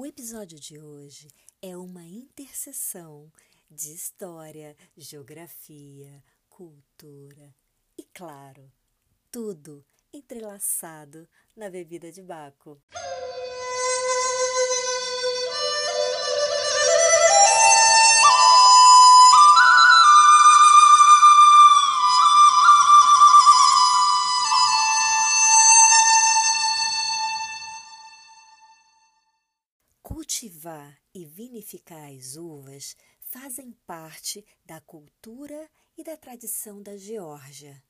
O episódio de hoje é uma interseção de história, geografia, cultura e, claro, tudo entrelaçado na bebida de Baco. E vinificar as uvas fazem parte da cultura e da tradição da Geórgia.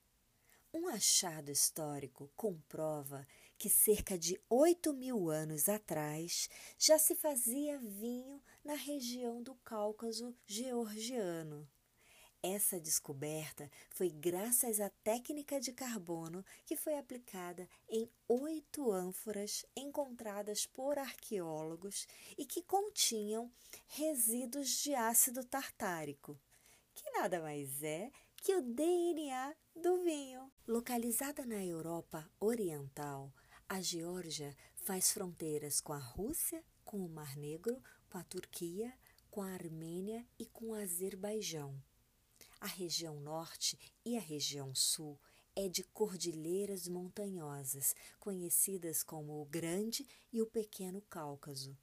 Um achado histórico comprova que cerca de 8 mil anos atrás já se fazia vinho na região do Cáucaso georgiano. Essa descoberta foi graças à técnica de carbono que foi aplicada em oito ânforas encontradas por arqueólogos e que continham resíduos de ácido tartárico, que nada mais é que o DNA do vinho. Localizada na Europa Oriental, a Geórgia faz fronteiras com a Rússia, com o Mar Negro, com a Turquia, com a Armênia e com o Azerbaijão. A região norte e a região sul é de cordilheiras montanhosas, conhecidas como o Grande e o Pequeno Cáucaso.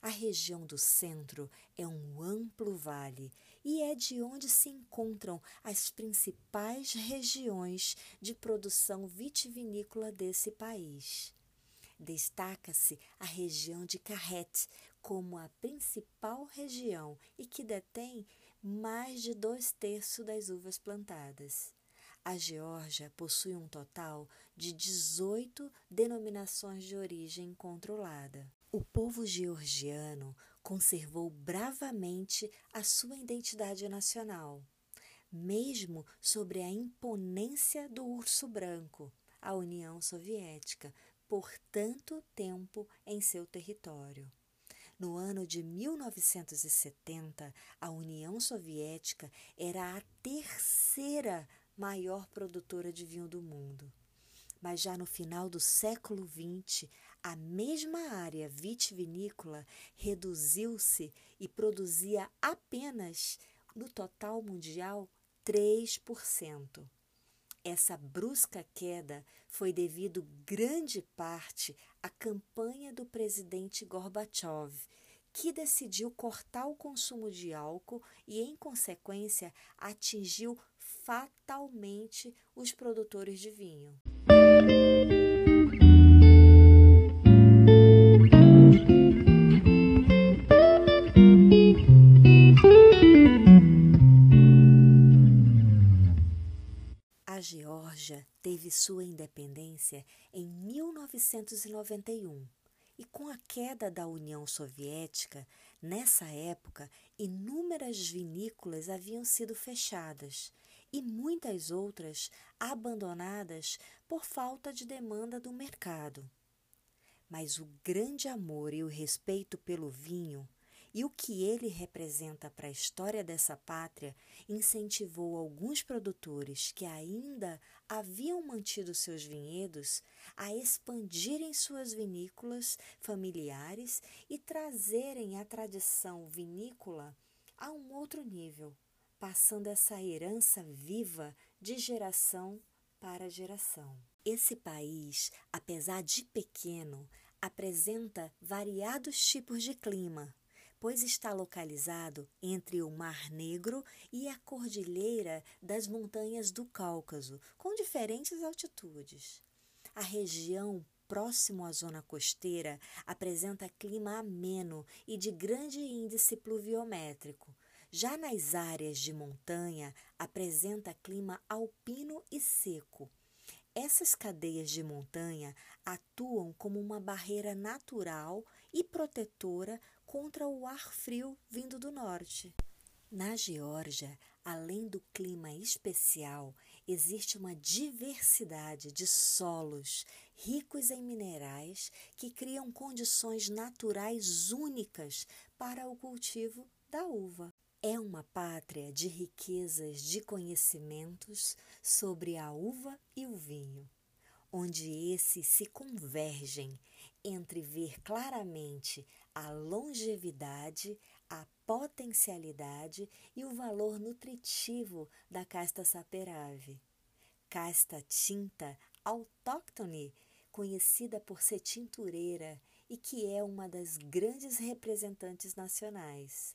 A região do centro é um amplo vale e é de onde se encontram as principais regiões de produção vitivinícola desse país. Destaca-se a região de Carrete como a principal região e que detém mais de dois terços das uvas plantadas. A Geórgia possui um total de 18 denominações de origem controlada. O povo georgiano conservou bravamente a sua identidade nacional, mesmo sobre a imponência do urso branco, a União Soviética, por tanto tempo em seu território. No ano de 1970, a União Soviética era a terceira maior produtora de vinho do mundo. Mas já no final do século XX, a mesma área vitivinícola reduziu-se e produzia apenas, no total mundial, 3%. Essa brusca queda foi devido grande parte à campanha do presidente Gorbachev, que decidiu cortar o consumo de álcool e, em consequência, atingiu fatalmente os produtores de vinho. Em 1991 e, com a queda da União Soviética, nessa época, inúmeras vinícolas haviam sido fechadas e muitas outras abandonadas por falta de demanda do mercado. Mas o grande amor e o respeito pelo vinho e o que ele representa para a história dessa pátria incentivou alguns produtores que ainda haviam mantido seus vinhedos a expandirem suas vinícolas familiares e trazerem a tradição vinícola a um outro nível, passando essa herança viva de geração para geração. Esse país, apesar de pequeno, apresenta variados tipos de clima pois está localizado entre o Mar Negro e a Cordilheira das Montanhas do Cáucaso, com diferentes altitudes. A região próximo à zona costeira apresenta clima ameno e de grande índice pluviométrico. Já nas áreas de montanha, apresenta clima alpino e seco. Essas cadeias de montanha atuam como uma barreira natural e protetora contra o ar frio vindo do norte. Na Geórgia, além do clima especial, existe uma diversidade de solos ricos em minerais que criam condições naturais únicas para o cultivo da uva. É uma pátria de riquezas de conhecimentos sobre a uva e o vinho, onde esses se convergem entre ver claramente a longevidade, a potencialidade e o valor nutritivo da casta saperave. Casta tinta autóctone, conhecida por ser tintureira e que é uma das grandes representantes nacionais.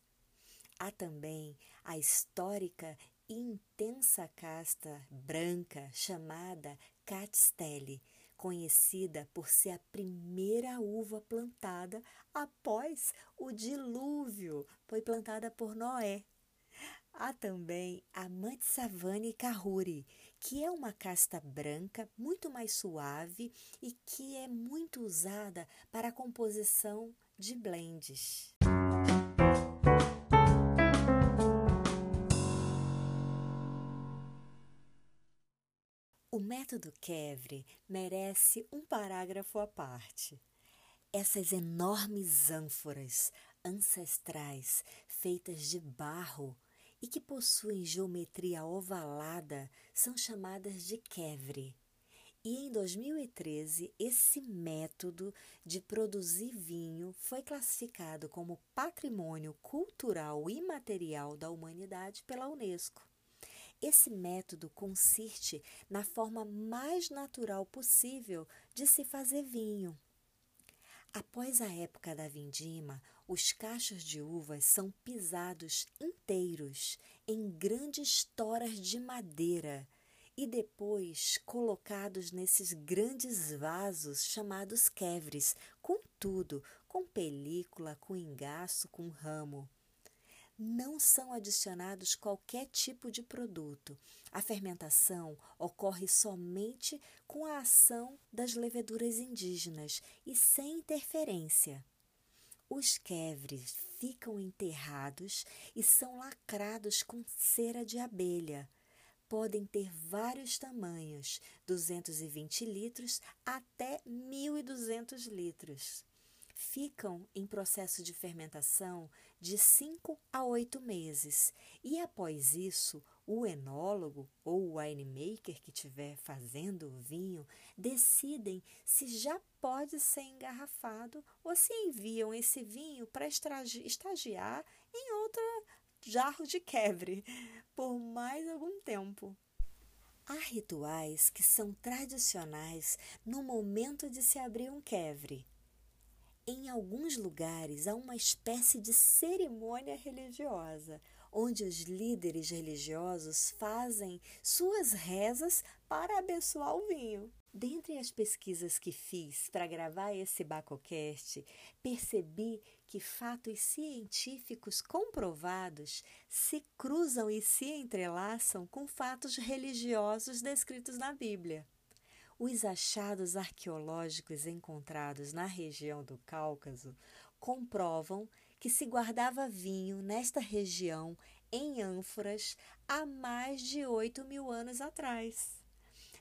Há também a histórica e intensa casta branca chamada Catstelli, conhecida por ser a primeira uva plantada após o dilúvio, foi plantada por Noé. Há também a Mantsavane Kahuri, que é uma casta branca muito mais suave e que é muito usada para a composição de blends. O método Kevre merece um parágrafo à parte. Essas enormes ânforas ancestrais feitas de barro e que possuem geometria ovalada são chamadas de Kevre. E em 2013, esse método de produzir vinho foi classificado como Patrimônio Cultural Imaterial da Humanidade pela Unesco. Esse método consiste na forma mais natural possível de se fazer vinho. Após a época da vindima, os cachos de uvas são pisados inteiros em grandes toras de madeira e depois colocados nesses grandes vasos chamados quevres, com tudo, com película, com engaço, com ramo não são adicionados qualquer tipo de produto. A fermentação ocorre somente com a ação das leveduras indígenas e sem interferência. Os quevres ficam enterrados e são lacrados com cera de abelha. Podem ter vários tamanhos, 220 litros até 1.200 litros ficam em processo de fermentação de 5 a 8 meses. E após isso, o enólogo ou o winemaker que estiver fazendo o vinho decidem se já pode ser engarrafado ou se enviam esse vinho para estagiar em outro jarro de quebre por mais algum tempo. Há rituais que são tradicionais no momento de se abrir um quevre. Em alguns lugares há uma espécie de cerimônia religiosa, onde os líderes religiosos fazem suas rezas para abençoar o vinho. Dentre as pesquisas que fiz para gravar esse Bacocast, percebi que fatos científicos comprovados se cruzam e se entrelaçam com fatos religiosos descritos na Bíblia. Os achados arqueológicos encontrados na região do Cáucaso comprovam que se guardava vinho nesta região em ânforas há mais de oito mil anos atrás.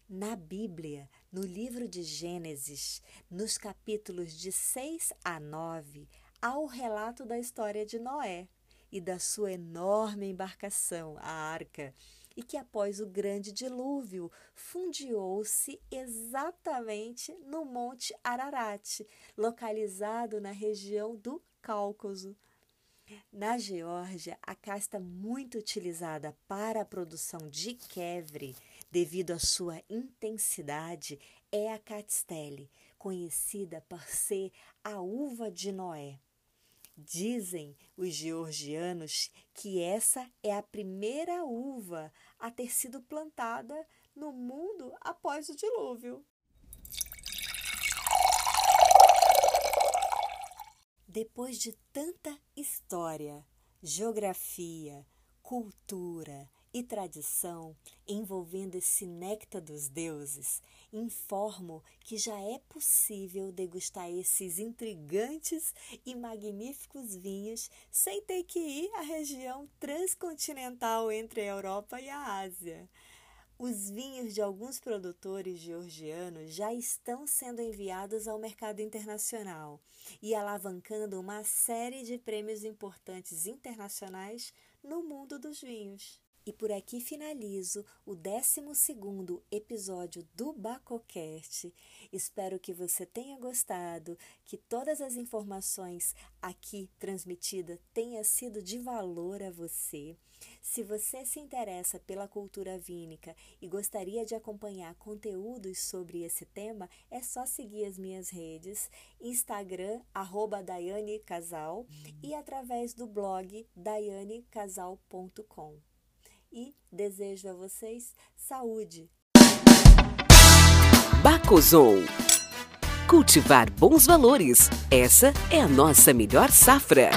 Na Bíblia, no livro de Gênesis, nos capítulos de 6 a 9, há o relato da história de Noé e da sua enorme embarcação, a arca, e que após o grande dilúvio fundiou-se exatamente no Monte Ararat, localizado na região do Cáucaso. Na Geórgia, a casta muito utilizada para a produção de quevre, devido à sua intensidade, é a Catstelli, conhecida por ser a uva de Noé. Dizem os georgianos que essa é a primeira uva a ter sido plantada no mundo após o dilúvio. Depois de tanta história, geografia, cultura, e tradição envolvendo esse néctar dos deuses, informo que já é possível degustar esses intrigantes e magníficos vinhos sem ter que ir à região transcontinental entre a Europa e a Ásia. Os vinhos de alguns produtores georgianos já estão sendo enviados ao mercado internacional e alavancando uma série de prêmios importantes internacionais no mundo dos vinhos. E por aqui finalizo o 12 episódio do Bacocast. Espero que você tenha gostado, que todas as informações aqui transmitidas tenham sido de valor a você. Se você se interessa pela cultura vínica e gostaria de acompanhar conteúdos sobre esse tema, é só seguir as minhas redes, Instagram, arroba Daiane Casal, e através do blog daianecasal.com e desejo a vocês saúde. Bacozon. Cultivar bons valores. Essa é a nossa melhor safra.